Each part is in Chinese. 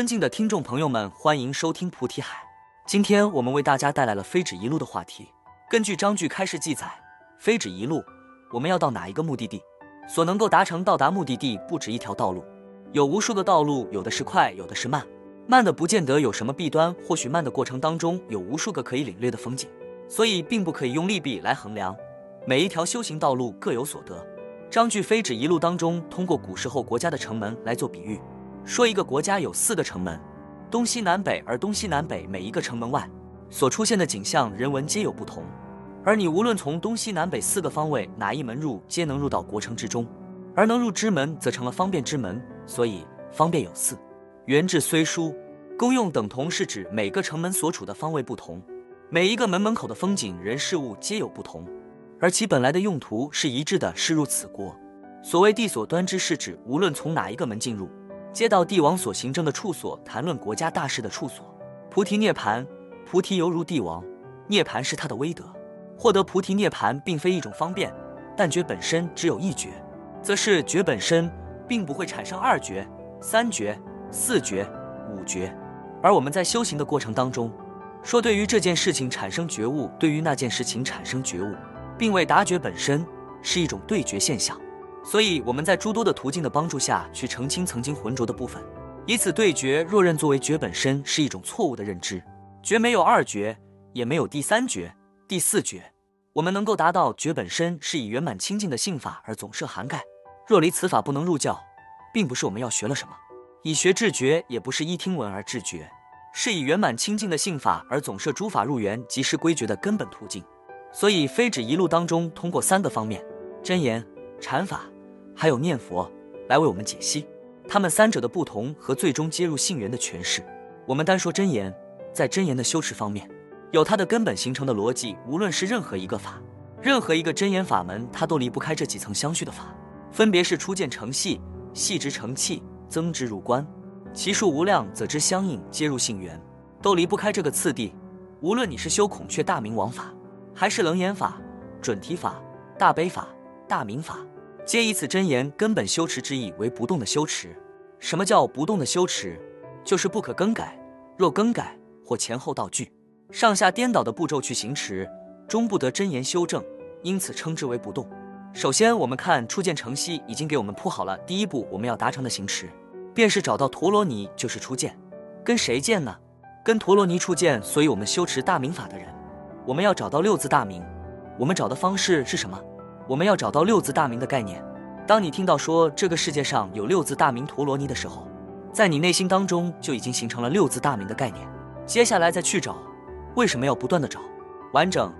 尊敬的听众朋友们，欢迎收听菩提海。今天我们为大家带来了非止一路的话题。根据章句开始记载，非止一路，我们要到哪一个目的地？所能够达成到达目的地不止一条道路，有无数个道路，有的是快，有的是慢。慢的不见得有什么弊端，或许慢的过程当中有无数个可以领略的风景，所以并不可以用利弊来衡量。每一条修行道路各有所得。章句非止一路当中，通过古时候国家的城门来做比喻。说一个国家有四个城门，东西南北，而东西南北每一个城门外所出现的景象、人文皆有不同。而你无论从东西南北四个方位哪一门入，皆能入到国城之中。而能入之门，则成了方便之门。所以方便有四。原制虽殊，功用等同，是指每个城门所处的方位不同，每一个门门口的风景、人事物皆有不同，而其本来的用途是一致的，是入此国。所谓地所端之，是指无论从哪一个门进入。接到帝王所行政的处所，谈论国家大事的处所。菩提涅盘，菩提犹如帝王，涅盘是他的威德。获得菩提涅盘，并非一种方便，但觉本身只有一觉，则是觉本身，并不会产生二觉、三觉、四觉、五觉。而我们在修行的过程当中，说对于这件事情产生觉悟，对于那件事情产生觉悟，并未达觉本身，是一种对觉现象。所以我们在诸多的途径的帮助下去澄清曾经浑浊的部分，以此对觉。若认作为觉本身是一种错误的认知，觉没有二觉，也没有第三觉、第四觉。我们能够达到觉本身是以圆满清净的性法而总摄涵盖。若离此法不能入教，并不是我们要学了什么，以学治觉，也不是依听闻而治觉，是以圆满清净的性法而总摄诸法入缘即是归觉的根本途径。所以非止一路当中通过三个方面真言。禅法，还有念佛，来为我们解析他们三者的不同和最终接入性缘的诠释。我们单说真言，在真言的修持方面，有它的根本形成的逻辑。无论是任何一个法，任何一个真言法门，它都离不开这几层相续的法，分别是初见成细，细之成器，增之入观，其数无量，则之相应，接入性缘，都离不开这个次第。无论你是修孔雀大明王法，还是楞严法、准提法、大悲法。大明法，皆以此真言根本修持之意为不动的修持。什么叫不动的修持？就是不可更改。若更改或前后倒句、上下颠倒的步骤去行持，终不得真言修正，因此称之为不动。首先，我们看初见成息已经给我们铺好了第一步我们要达成的行持，便是找到陀罗尼，就是初见。跟谁见呢？跟陀罗尼初见。所以，我们修持大明法的人，我们要找到六字大明。我们找的方式是什么？我们要找到六字大明的概念。当你听到说这个世界上有六字大明陀罗尼的时候，在你内心当中就已经形成了六字大明的概念。接下来再去找，为什么要不断的找？完整，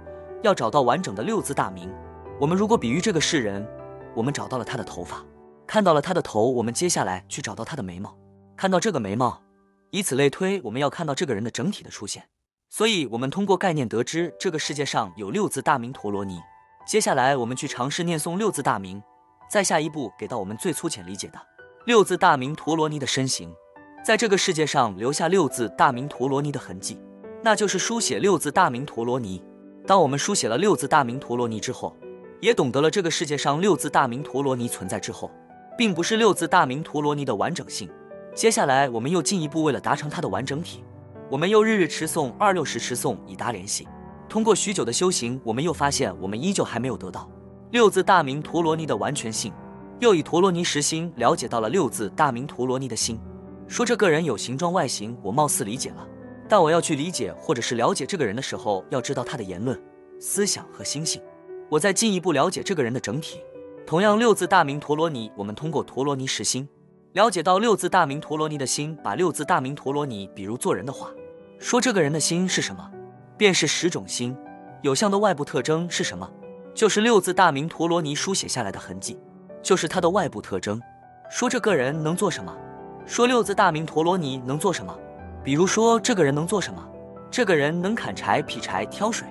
要找到完整的六字大明。我们如果比喻这个世人，我们找到了他的头发，看到了他的头，我们接下来去找到他的眉毛，看到这个眉毛，以此类推，我们要看到这个人的整体的出现。所以，我们通过概念得知这个世界上有六字大明陀罗尼。接下来，我们去尝试念诵六字大明，再下一步给到我们最粗浅理解的六字大明陀罗尼的身形，在这个世界上留下六字大明陀罗尼的痕迹，那就是书写六字大明陀罗尼。当我们书写了六字大明陀罗尼之后，也懂得了这个世界上六字大明陀罗尼存在之后，并不是六字大明陀罗尼的完整性。接下来，我们又进一步为了达成它的完整体，我们又日日持诵二六十持诵以达联系。通过许久的修行，我们又发现，我们依旧还没有得到六字大明陀罗尼的完全性。又以陀罗尼实心了解到了六字大明陀罗尼的心。说这个人有形状外形，我貌似理解了，但我要去理解或者是了解这个人的时候，要知道他的言论、思想和心性，我再进一步了解这个人的整体。同样，六字大明陀罗尼，我们通过陀罗尼实心了解到六字大明陀罗尼的心。把六字大明陀罗尼比如做人的话，说这个人的心是什么？便是十种心，有相的外部特征是什么？就是六字大明陀罗尼书写下来的痕迹，就是它的外部特征。说这个人能做什么？说六字大明陀罗尼能做什么？比如说这个人能做什么？这个人能砍柴、劈柴、挑水。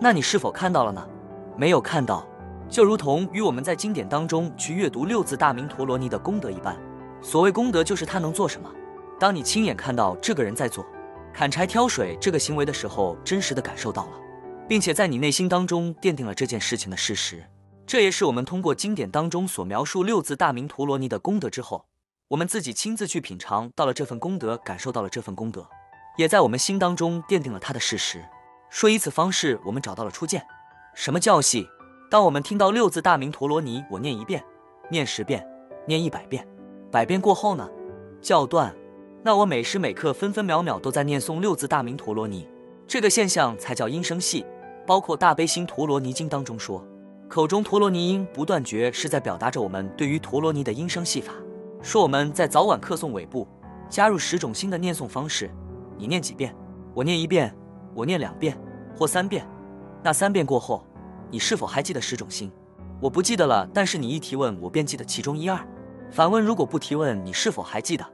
那你是否看到了呢？没有看到，就如同与我们在经典当中去阅读六字大明陀罗尼的功德一般。所谓功德，就是他能做什么。当你亲眼看到这个人在做。砍柴挑水这个行为的时候，真实的感受到了，并且在你内心当中奠定了这件事情的事实。这也是我们通过经典当中所描述六字大明陀罗尼的功德之后，我们自己亲自去品尝到了这份功德，感受到了这份功德，也在我们心当中奠定了它的事实。说以此方式，我们找到了初见。什么教系？当我们听到六字大明陀罗尼，我念一遍，念十遍，念一百遍，百遍过后呢？教断。那我每时每刻、分分秒秒都在念诵六字大明陀罗尼，这个现象才叫音声系。包括大悲心陀罗尼经当中说，口中陀罗尼音不断绝，是在表达着我们对于陀罗尼的音声系法。说我们在早晚课诵尾部加入十种心的念诵方式，你念几遍，我念一遍，我念两遍或三遍。那三遍过后，你是否还记得十种心？我不记得了，但是你一提问，我便记得其中一二。反问，如果不提问，你是否还记得？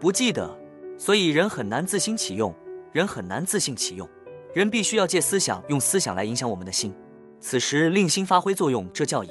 不记得，所以人很难自心启用，人很难自信启用，人必须要借思想，用思想来影响我们的心，此时令心发挥作用，这叫引。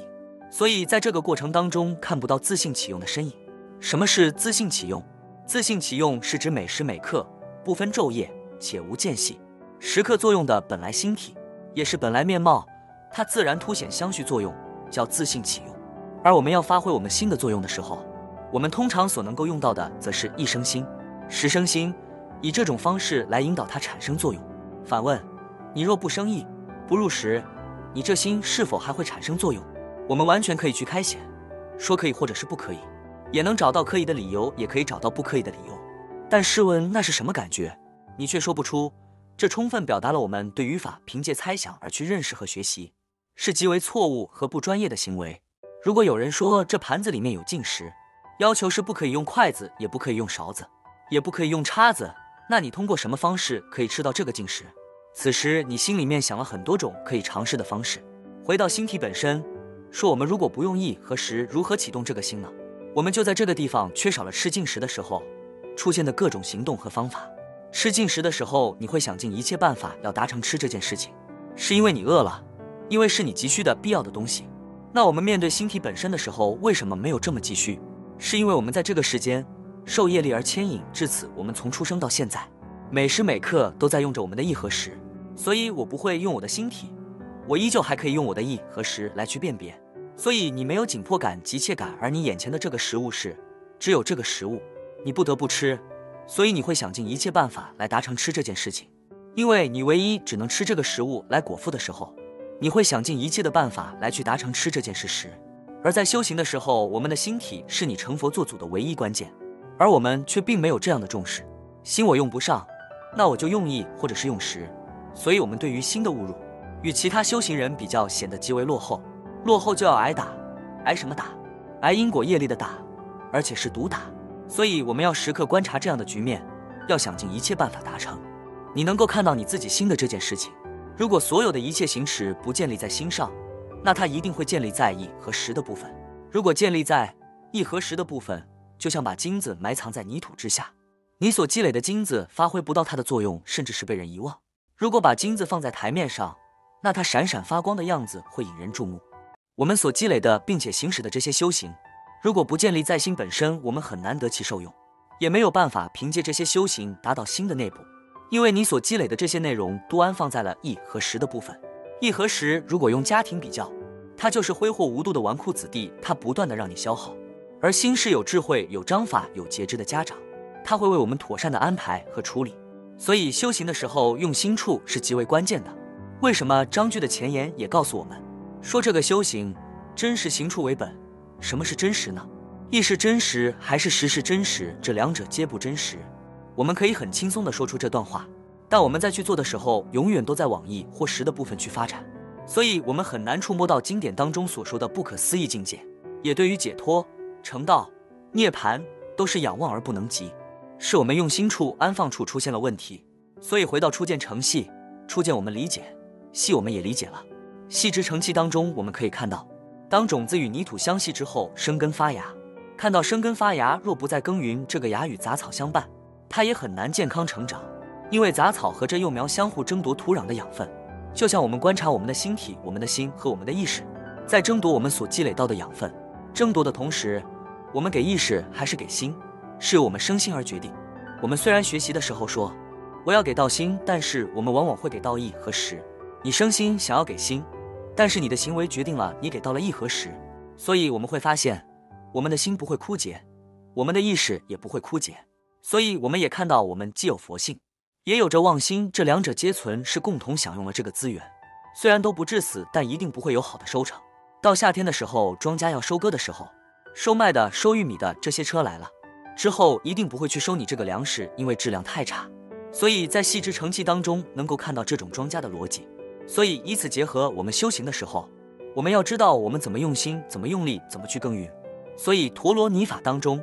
所以在这个过程当中看不到自信启用的身影。什么是自信启用？自信启用是指每时每刻不分昼夜，且无间隙，时刻作用的本来心体，也是本来面貌，它自然凸显相续作用，叫自信启用。而我们要发挥我们心的作用的时候。我们通常所能够用到的，则是一生心、十生心，以这种方式来引导它产生作用。反问：你若不生意，不入时，你这心是否还会产生作用？我们完全可以去开显，说可以或者是不可以，也能找到可以的理由，也可以找到不可以的理由。但试问那是什么感觉？你却说不出。这充分表达了我们对语法凭借猜想而去认识和学习，是极为错误和不专业的行为。如果有人说这盘子里面有进食，要求是不可以用筷子，也不可以用勺子，也不可以用叉子。那你通过什么方式可以吃到这个进食？此时你心里面想了很多种可以尝试的方式。回到星体本身，说我们如果不用意和食，如何启动这个心呢？我们就在这个地方缺少了吃进食的时候出现的各种行动和方法。吃进食的时候，你会想尽一切办法要达成吃这件事情，是因为你饿了，因为是你急需的必要的东西。那我们面对星体本身的时候，为什么没有这么急需？是因为我们在这个时间受业力而牵引至此，我们从出生到现在，每时每刻都在用着我们的意和识，所以我不会用我的心体，我依旧还可以用我的意和识来去辨别。所以你没有紧迫感、急切感，而你眼前的这个食物是只有这个食物，你不得不吃，所以你会想尽一切办法来达成吃这件事情。因为你唯一只能吃这个食物来果腹的时候，你会想尽一切的办法来去达成吃这件事时。而在修行的时候，我们的心体是你成佛做祖的唯一关键，而我们却并没有这样的重视。心我用不上，那我就用意或者是用时。所以，我们对于心的误入，与其他修行人比较，显得极为落后。落后就要挨打，挨什么打？挨因果业力的打，而且是毒打。所以，我们要时刻观察这样的局面，要想尽一切办法达成。你能够看到你自己心的这件事情，如果所有的一切行持不建立在心上。那它一定会建立在意和实的部分。如果建立在意和实的部分，就像把金子埋藏在泥土之下，你所积累的金子发挥不到它的作用，甚至是被人遗忘。如果把金子放在台面上，那它闪闪发光的样子会引人注目。我们所积累的并且行使的这些修行，如果不建立在心本身，我们很难得其受用，也没有办法凭借这些修行达到心的内部，因为你所积累的这些内容都安放在了意和实的部分。一和时，如果用家庭比较，他就是挥霍无度的纨绔子弟，他不断的让你消耗；而心是有智慧、有章法、有节制的家长，他会为我们妥善的安排和处理。所以修行的时候用心处是极为关键的。为什么章句的前言也告诉我们说这个修行真实行处为本？什么是真实呢？意是真实还是实是真实？这两者皆不真实。我们可以很轻松的说出这段话。但我们在去做的时候，永远都在往易或实的部分去发展，所以我们很难触摸到经典当中所说的不可思议境界，也对于解脱、成道、涅槃都是仰望而不能及，是我们用心处安放处出现了问题。所以回到初见成系，初见我们理解，系我们也理解了。细之成器当中，我们可以看到，当种子与泥土相系之后，生根发芽。看到生根发芽，若不再耕耘，这个芽与杂草相伴，它也很难健康成长。因为杂草和这幼苗相互争夺土壤的养分，就像我们观察我们的心体，我们的心和我们的意识在争夺我们所积累到的养分。争夺的同时，我们给意识还是给心，是由我们生心而决定。我们虽然学习的时候说我要给到心，但是我们往往会给到意和识。你生心想要给心，但是你的行为决定了你给到了意和识。所以我们会发现，我们的心不会枯竭，我们的意识也不会枯竭。所以，我们也看到，我们既有佛性，也有着妄心，这两者皆存，是共同享用了这个资源。虽然都不致死，但一定不会有好的收成。到夏天的时候，庄稼要收割的时候，收麦的、收玉米的这些车来了之后，一定不会去收你这个粮食，因为质量太差。所以在细枝成器当中，能够看到这种庄稼的逻辑。所以以此结合我们修行的时候，我们要知道我们怎么用心，怎么用力，怎么去耕耘。所以陀罗尼法当中，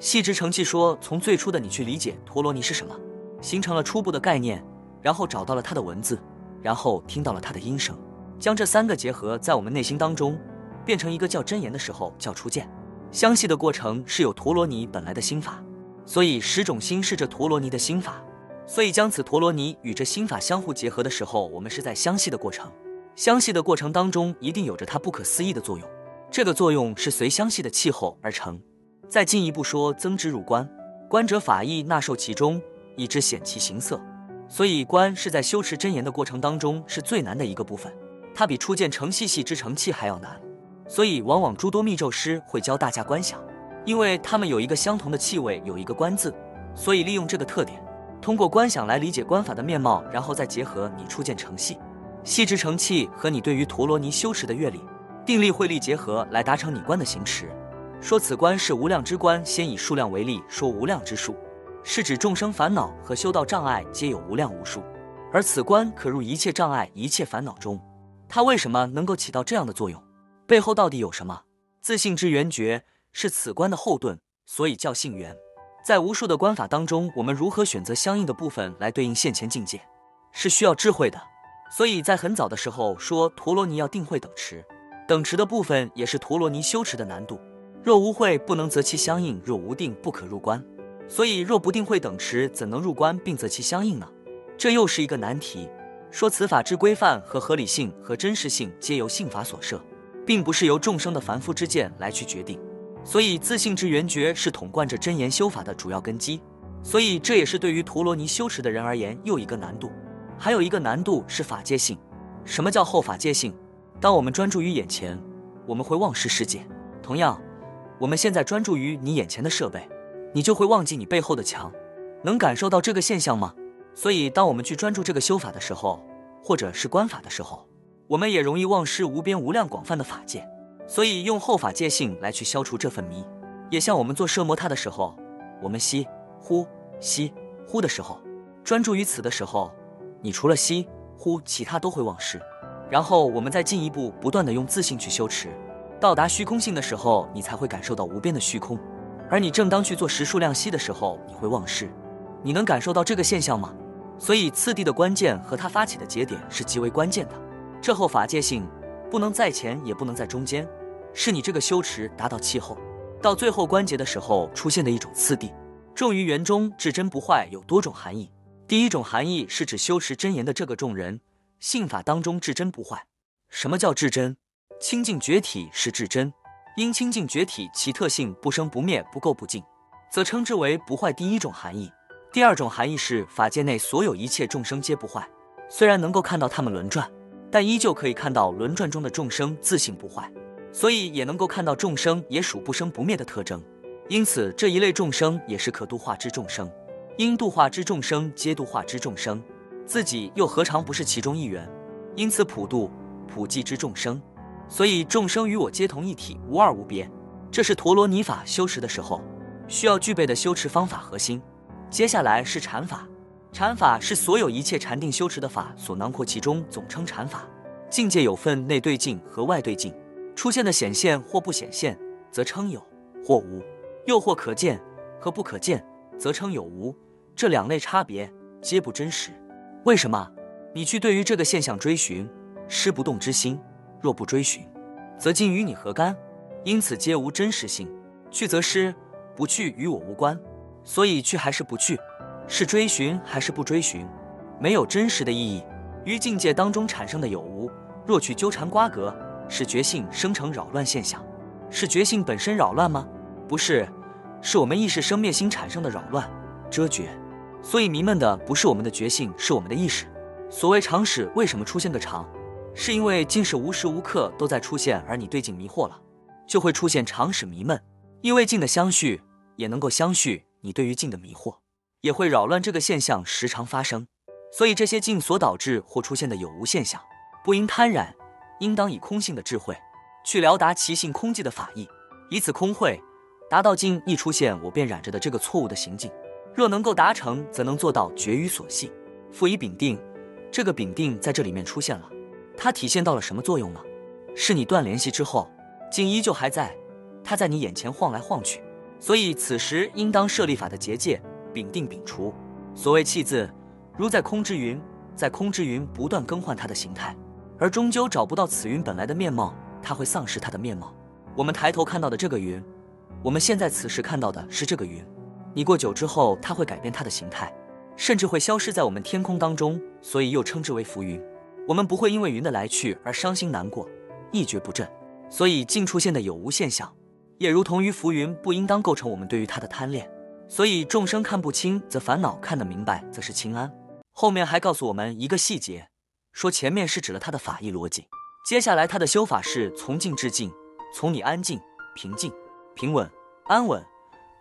细枝成器说，从最初的你去理解陀罗尼是什么，形成了初步的概念，然后找到了它的文字，然后听到了它的音声。将这三个结合在我们内心当中，变成一个叫真言的时候，叫初见。相系的过程是有陀罗尼本来的心法，所以十种心是这陀罗尼的心法。所以将此陀罗尼与这心法相互结合的时候，我们是在相系的过程。相系的过程当中，一定有着它不可思议的作用。这个作用是随相系的气候而成。再进一步说，增之入观，观者法意纳受其中，以知显其形色。所以观是在修持真言的过程当中是最难的一个部分。它比初见成细细之成器还要难，所以往往诸多密咒师会教大家观想，因为他们有一个相同的气味，有一个观字，所以利用这个特点，通过观想来理解观法的面貌，然后再结合你初见成细、细之成器和你对于陀罗尼修持的阅历、定力、慧力结合，来达成你观的行持。说此观是无量之观，先以数量为例，说无量之数，是指众生烦恼和修道障碍皆有无量无数，而此观可入一切障碍、一切烦恼中。它为什么能够起到这样的作用？背后到底有什么？自信之源觉是此观的后盾，所以叫性缘。在无数的观法当中，我们如何选择相应的部分来对应现前境界，是需要智慧的。所以在很早的时候说陀罗尼要定慧等持，等持的部分也是陀罗尼修持的难度。若无慧不能择其相应，若无定不可入观。所以若不定会等持，怎能入观并择其相应呢？这又是一个难题。说此法之规范和合理性和真实性，皆由性法所设，并不是由众生的凡夫之见来去决定。所以自性之圆觉是统贯着真言修法的主要根基。所以这也是对于陀罗尼修持的人而言又一个难度。还有一个难度是法界性。什么叫后法界性？当我们专注于眼前，我们会忘失世界。同样，我们现在专注于你眼前的设备，你就会忘记你背后的墙。能感受到这个现象吗？所以，当我们去专注这个修法的时候，或者是观法的时候，我们也容易忘失无边无量广泛的法界。所以，用后法界性来去消除这份迷，也像我们做摄摩他的时候，我们吸呼吸呼的时候，专注于此的时候，你除了吸呼，其他都会忘失。然后，我们再进一步不断的用自信去修持，到达虚空性的时候，你才会感受到无边的虚空。而你正当去做十数量息的时候，你会忘失。你能感受到这个现象吗？所以次第的关键和它发起的节点是极为关键的。这后法界性不能在前，也不能在中间，是你这个修持达到气候，到最后关节的时候出现的一种次第。重于圆中至真不坏有多种含义。第一种含义是指修持真言的这个众人，信法当中至真不坏。什么叫至真？清净绝体是至真，因清净绝体其特性不生不灭不垢不净，则称之为不坏。第一种含义。第二种含义是法界内所有一切众生皆不坏，虽然能够看到他们轮转，但依旧可以看到轮转中的众生自性不坏，所以也能够看到众生也属不生不灭的特征。因此这一类众生也是可度化之众生，因度化之众生皆度化之众生，自己又何尝不是其中一员？因此普度普济之众生，所以众生与我皆同一体，无二无别。这是陀罗尼法修持的时候需要具备的修持方法核心。接下来是禅法，禅法是所有一切禅定修持的法所囊括其中，总称禅法。境界有分内对境和外对境，出现的显现或不显现，则称有或无；又或可见和不可见，则称有无。这两类差别皆不真实。为什么？你去对于这个现象追寻，失不动之心；若不追寻，则今与你何干？因此皆无真实性。去则失，不去与我无关。所以去还是不去，是追寻还是不追寻，没有真实的意义。于境界当中产生的有无，若去纠缠瓜葛，使觉性生成扰乱现象。是觉性本身扰乱吗？不是，是我们意识生灭心产生的扰乱遮绝。所以迷闷的不是我们的觉性，是我们的意识。所谓常识，为什么出现个常？是因为境是无时无刻都在出现，而你对境迷惑了，就会出现常使迷闷。因为境的相续。也能够相续你对于境的迷惑，也会扰乱这个现象时常发生。所以这些境所导致或出现的有无现象，不应贪染，应当以空性的智慧去了达其性空寂的法义，以此空慧达到境一出现我便染着的这个错误的行径。若能够达成，则能做到绝于所系，复以丙定。这个丙定在这里面出现了，它体现到了什么作用呢？是你断联系之后，竟依旧还在，它在你眼前晃来晃去。所以此时应当设立法的结界，丙定丙除。所谓气字，如在空之云，在空之云不断更换它的形态，而终究找不到此云本来的面貌，它会丧失它的面貌。我们抬头看到的这个云，我们现在此时看到的是这个云，你过久之后，它会改变它的形态，甚至会消失在我们天空当中，所以又称之为浮云。我们不会因为云的来去而伤心难过，一蹶不振。所以净出现的有无现象。也如同于浮云，不应当构成我们对于它的贪恋。所以众生看不清则烦恼，看得明白则是清安。后面还告诉我们一个细节，说前面是指了他的法义逻辑，接下来他的修法是从静至静，从你安静、平静、平稳、安稳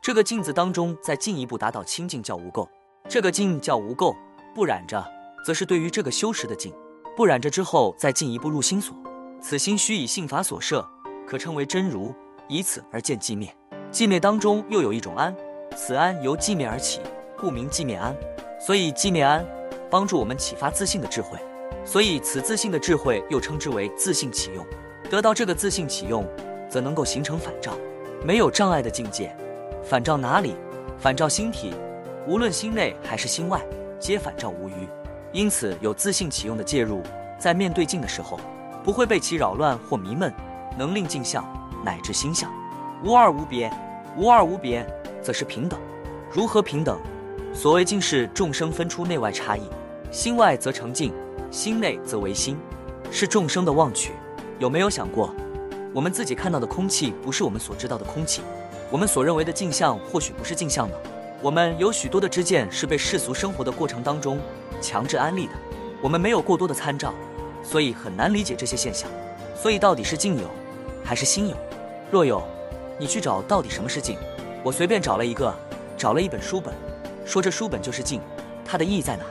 这个静字当中，再进一步达到清净叫无垢。这个静叫无垢，不染着，则是对于这个修持的静，不染着之后再进一步入心所，此心须以性法所摄，可称为真如。以此而见寂灭，寂灭当中又有一种安，此安由寂灭而起，故名寂灭安。所以寂灭安帮助我们启发自信的智慧，所以此自信的智慧又称之为自信启用。得到这个自信启用，则能够形成反照，没有障碍的境界。反照哪里？反照心体，无论心内还是心外，皆反照无余。因此有自信启用的介入，在面对镜的时候，不会被其扰乱或迷闷，能令镜像。乃至心相，无二无别，无二无别，则是平等。如何平等？所谓尽是众生分出内外差异，心外则成镜，心内则为心，是众生的妄取。有没有想过，我们自己看到的空气不是我们所知道的空气？我们所认为的镜像或许不是镜像呢？我们有许多的知见是被世俗生活的过程当中强制安利的，我们没有过多的参照，所以很难理解这些现象。所以到底是境有，还是心有？若有，你去找到底什么是镜？我随便找了一个，找了一本书本，说这书本就是镜，它的意义在哪？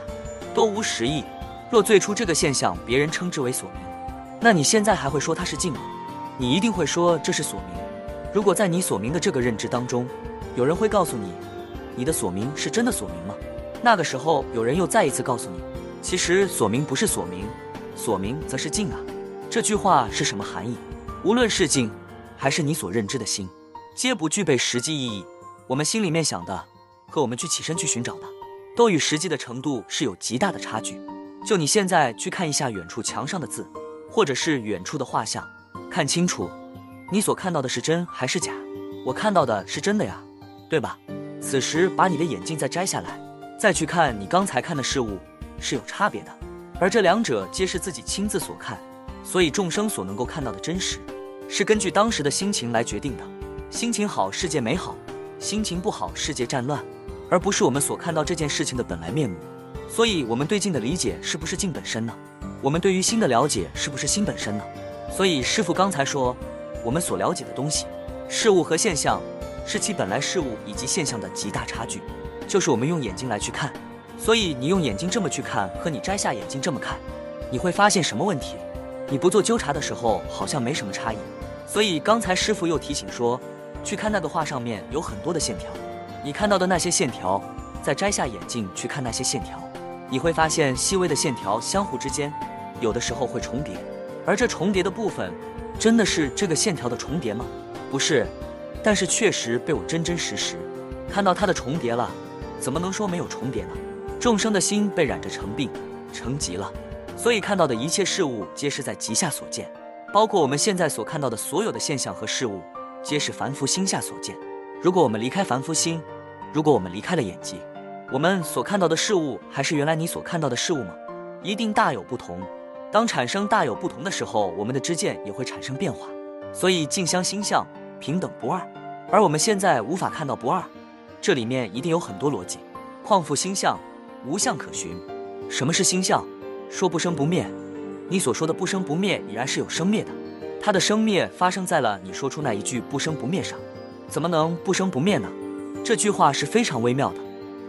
多无实意。若最初这个现象别人称之为所明，那你现在还会说它是镜吗？你一定会说这是所明。如果在你所明的这个认知当中，有人会告诉你，你的所明是真的所明吗？那个时候有人又再一次告诉你，其实所明不是所明，所明则是静啊。这句话是什么含义？无论是静。还是你所认知的心，皆不具备实际意义。我们心里面想的，和我们去起身去寻找的，都与实际的程度是有极大的差距。就你现在去看一下远处墙上的字，或者是远处的画像，看清楚，你所看到的是真还是假？我看到的是真的呀，对吧？此时把你的眼镜再摘下来，再去看你刚才看的事物，是有差别的。而这两者皆是自己亲自所看，所以众生所能够看到的真实。是根据当时的心情来决定的，心情好，世界美好；心情不好，世界战乱，而不是我们所看到这件事情的本来面目。所以，我们对镜的理解是不是镜本身呢？我们对于心的了解是不是心本身呢？所以，师傅刚才说，我们所了解的东西、事物和现象，是其本来事物以及现象的极大差距，就是我们用眼睛来去看。所以，你用眼睛这么去看，和你摘下眼镜这么看，你会发现什么问题？你不做纠察的时候，好像没什么差异。所以刚才师傅又提醒说，去看那个画上面有很多的线条，你看到的那些线条，再摘下眼镜去看那些线条，你会发现细微的线条相互之间，有的时候会重叠，而这重叠的部分，真的是这个线条的重叠吗？不是，但是确实被我真真实实看到它的重叠了，怎么能说没有重叠呢？众生的心被染着成病，成疾了，所以看到的一切事物皆是在极下所见。包括我们现在所看到的所有的现象和事物，皆是凡夫心下所见。如果我们离开凡夫心，如果我们离开了眼睛，我们所看到的事物还是原来你所看到的事物吗？一定大有不同。当产生大有不同的时候，我们的知见也会产生变化。所以镜相心相平等不二，而我们现在无法看到不二，这里面一定有很多逻辑。况复心相无相可寻。什么是心相？说不生不灭。你所说的不生不灭已然是有生灭的，它的生灭发生在了你说出那一句不生不灭上，怎么能不生不灭呢？这句话是非常微妙的，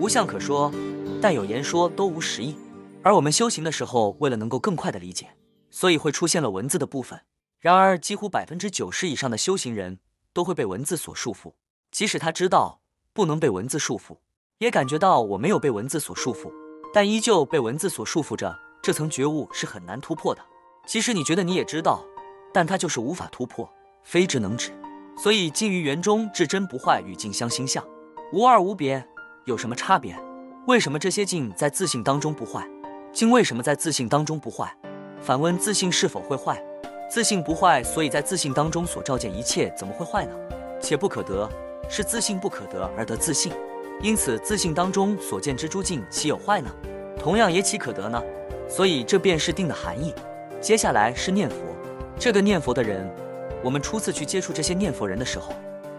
无相可说，但有言说都无实意。而我们修行的时候，为了能够更快的理解，所以会出现了文字的部分。然而，几乎百分之九十以上的修行人都会被文字所束缚，即使他知道不能被文字束缚，也感觉到我没有被文字所束缚，但依旧被文字所束缚着。这层觉悟是很难突破的。即使你觉得你也知道，但它就是无法突破，非之能止。所以，静于圆中，至真不坏，与静相心相，无二无别，有什么差别？为什么这些静在自信当中不坏？静为什么在自信当中不坏？反问自信是否会坏？自信不坏，所以在自信当中所照见一切怎么会坏呢？且不可得，是自信不可得而得自信，因此自信当中所见之诸境岂有坏呢？同样也岂可得呢？所以这便是定的含义。接下来是念佛，这个念佛的人，我们初次去接触这些念佛人的时候，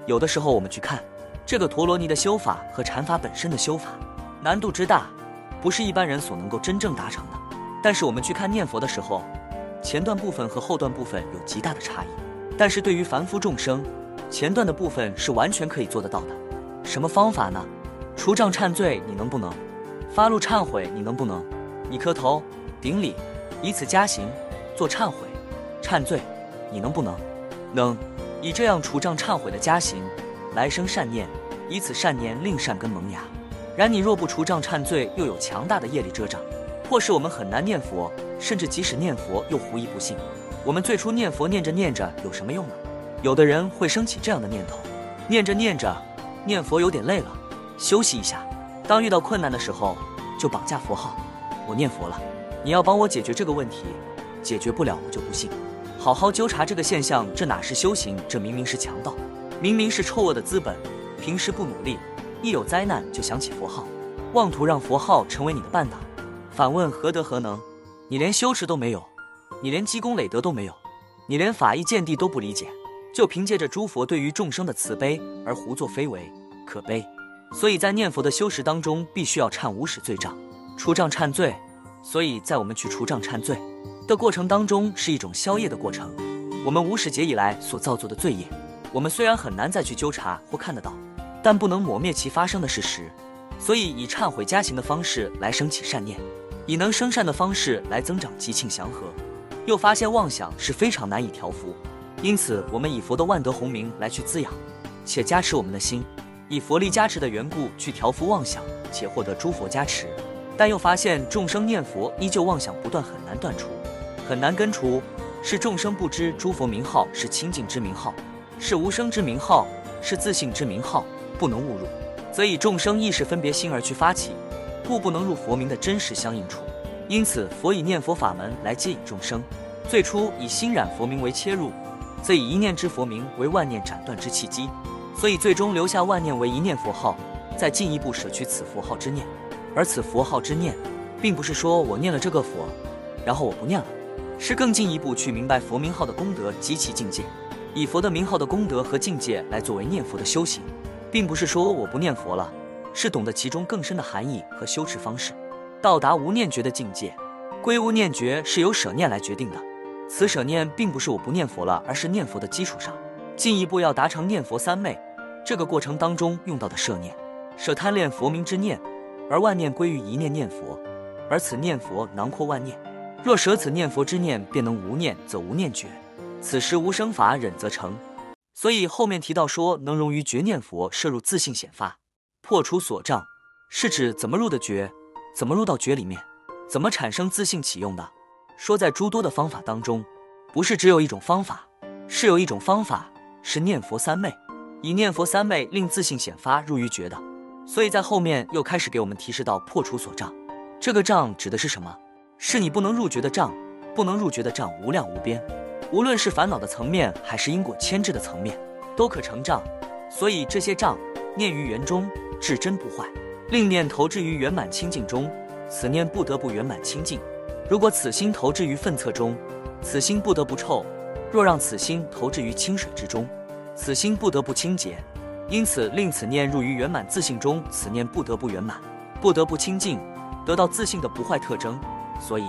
有的时候我们去看这个陀罗尼的修法和禅法本身的修法，难度之大。不是一般人所能够真正达成的。但是我们去看念佛的时候，前段部分和后段部分有极大的差异。但是对于凡夫众生，前段的部分是完全可以做得到的。什么方法呢？除障忏罪，你能不能？发露忏悔，你能不能？你磕头顶礼，以此加行，做忏悔、忏罪，你能不能？能。以这样除障忏悔的加行，来生善念，以此善念令善根萌芽。然你若不除障忏罪，又有强大的业力遮障，迫使我们很难念佛，甚至即使念佛又狐疑不信。我们最初念佛念着念着有什么用呢？有的人会升起这样的念头：念着念着，念佛有点累了，休息一下。当遇到困难的时候，就绑架佛号。我念佛了，你要帮我解决这个问题，解决不了我就不信。好好纠察这个现象，这哪是修行？这明明是强盗，明明是臭恶的资本。平时不努力。一有灾难就想起佛号，妄图让佛号成为你的伴党，反问何德何能？你连修持都没有，你连积功累德都没有，你连法义见地都不理解，就凭借着诸佛对于众生的慈悲而胡作非为，可悲。所以在念佛的修持当中，必须要忏无始罪障，除障忏罪。所以在我们去除障忏罪的过程当中，是一种消业的过程。我们无始劫以来所造作的罪业，我们虽然很难再去纠察或看得到。但不能抹灭其发生的事实，所以以忏悔加行的方式来升起善念，以能生善的方式来增长吉庆祥和。又发现妄想是非常难以调伏，因此我们以佛的万德洪名来去滋养，且加持我们的心，以佛力加持的缘故去调伏妄想，且获得诸佛加持。但又发现众生念佛依旧妄想不断，很难断除，很难根除，是众生不知诸佛名号是清净之名号，是无声之名号，是自信之名号。不能误入，则以众生意识分别心而去发起，故不能入佛名的真实相应处。因此，佛以念佛法门来接引众生。最初以心染佛名为切入，则以一念之佛名为万念斩断之契机。所以最终留下万念为一念佛号，再进一步舍去此佛号之念。而此佛号之念，并不是说我念了这个佛，然后我不念了，是更进一步去明白佛名号的功德及其境界，以佛的名号的功德和境界来作为念佛的修行。并不是说我不念佛了，是懂得其中更深的含义和修持方式，到达无念觉的境界。归无念觉是由舍念来决定的，此舍念并不是我不念佛了，而是念佛的基础上，进一步要达成念佛三昧。这个过程当中用到的舍念，舍贪恋佛名之念，而万念归于一念念佛，而此念佛囊括万念。若舍此念佛之念，便能无念，则无念觉。此时无生法忍则成。所以后面提到说，能容于觉念佛摄入自性显发，破除所障，是指怎么入的觉，怎么入到觉里面，怎么产生自性启用的。说在诸多的方法当中，不是只有一种方法，是有一种方法是念佛三昧，以念佛三昧令自性显发入于觉的。所以在后面又开始给我们提示到破除所障，这个障指的是什么？是你不能入觉的障，不能入觉的障无量无边。无论是烦恼的层面，还是因果牵制的层面，都可成障。所以这些障念于缘中，至真不坏，令念投置于圆满清净中，此念不得不圆满清净。如果此心投置于粪厕中，此心不得不臭；若让此心投置于清水之中，此心不得不清洁。因此令此念入于圆满自信中，此念不得不圆满，不得不清净，得到自信的不坏特征。所以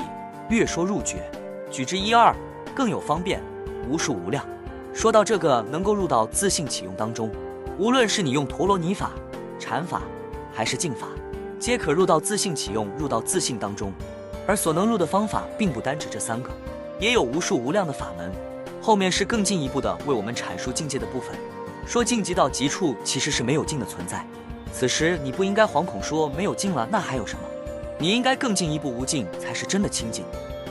略说入觉，举之一二。更有方便，无数无量。说到这个能够入到自信启用当中，无论是你用陀罗尼法，禅法还是静法，皆可入到自性启用，入到自性当中。而所能入的方法，并不单指这三个，也有无数无量的法门。后面是更进一步的为我们阐述境界的部分，说境极到极处，其实是没有境的存在。此时你不应该惶恐说没有境了，那还有什么？你应该更进一步，无境才是真的清净。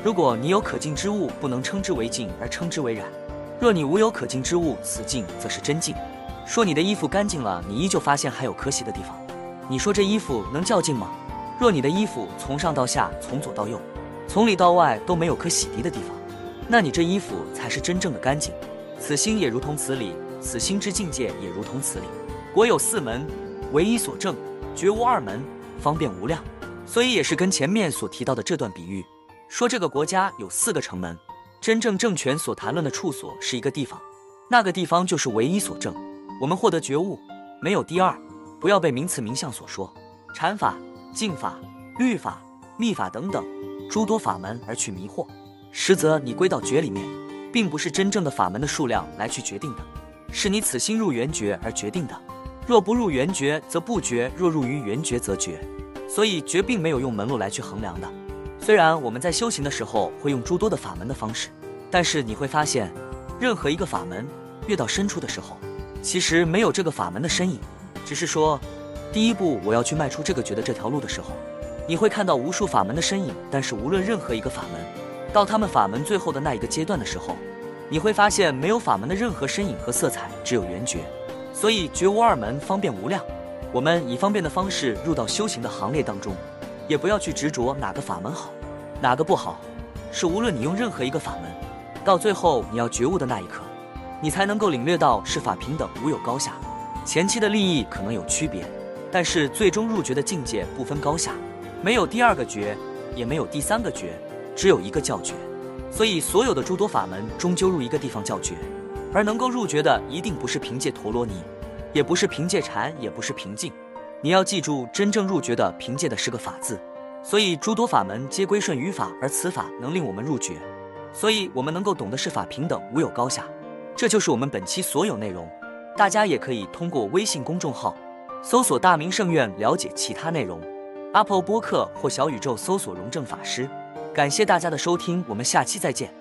如果你有可敬之物，不能称之为净，而称之为染；若你无有可敬之物，此净则是真净。说你的衣服干净了，你依旧发现还有可洗的地方，你说这衣服能叫净吗？若你的衣服从上到下，从左到右，从里到外都没有可洗涤的地方，那你这衣服才是真正的干净。此心也如同此理，此心之境界也如同此理。国有四门，唯一所证，绝无二门，方便无量。所以也是跟前面所提到的这段比喻，说这个国家有四个城门，真正政权所谈论的处所是一个地方，那个地方就是唯一所证。我们获得觉悟，没有第二，不要被名词名相所说，禅法、净法、律法、密法等等诸多法门而去迷惑。实则你归到觉里面，并不是真正的法门的数量来去决定的，是你此心入圆觉而决定的。若不入圆觉，则不觉；若入于圆觉，则觉。所以觉并没有用门路来去衡量的。虽然我们在修行的时候会用诸多的法门的方式，但是你会发现，任何一个法门越到深处的时候，其实没有这个法门的身影。只是说，第一步我要去迈出这个觉的这条路的时候，你会看到无数法门的身影。但是无论任何一个法门，到他们法门最后的那一个阶段的时候，你会发现没有法门的任何身影和色彩，只有圆觉。所以觉无二门，方便无量。我们以方便的方式入到修行的行列当中，也不要去执着哪个法门好，哪个不好，是无论你用任何一个法门，到最后你要觉悟的那一刻，你才能够领略到是法平等，无有高下。前期的利益可能有区别，但是最终入觉的境界不分高下，没有第二个觉，也没有第三个觉，只有一个叫觉。所以所有的诸多法门终究入一个地方叫觉，而能够入觉的一定不是凭借陀罗尼。也不是凭借禅，也不是平静。你要记住，真正入觉的凭借的是个法字。所以诸多法门皆归顺于法，而此法能令我们入觉。所以我们能够懂的是法平等，无有高下。这就是我们本期所有内容。大家也可以通过微信公众号搜索“大明圣院”了解其他内容。Apple 播客或小宇宙搜索“荣正法师”。感谢大家的收听，我们下期再见。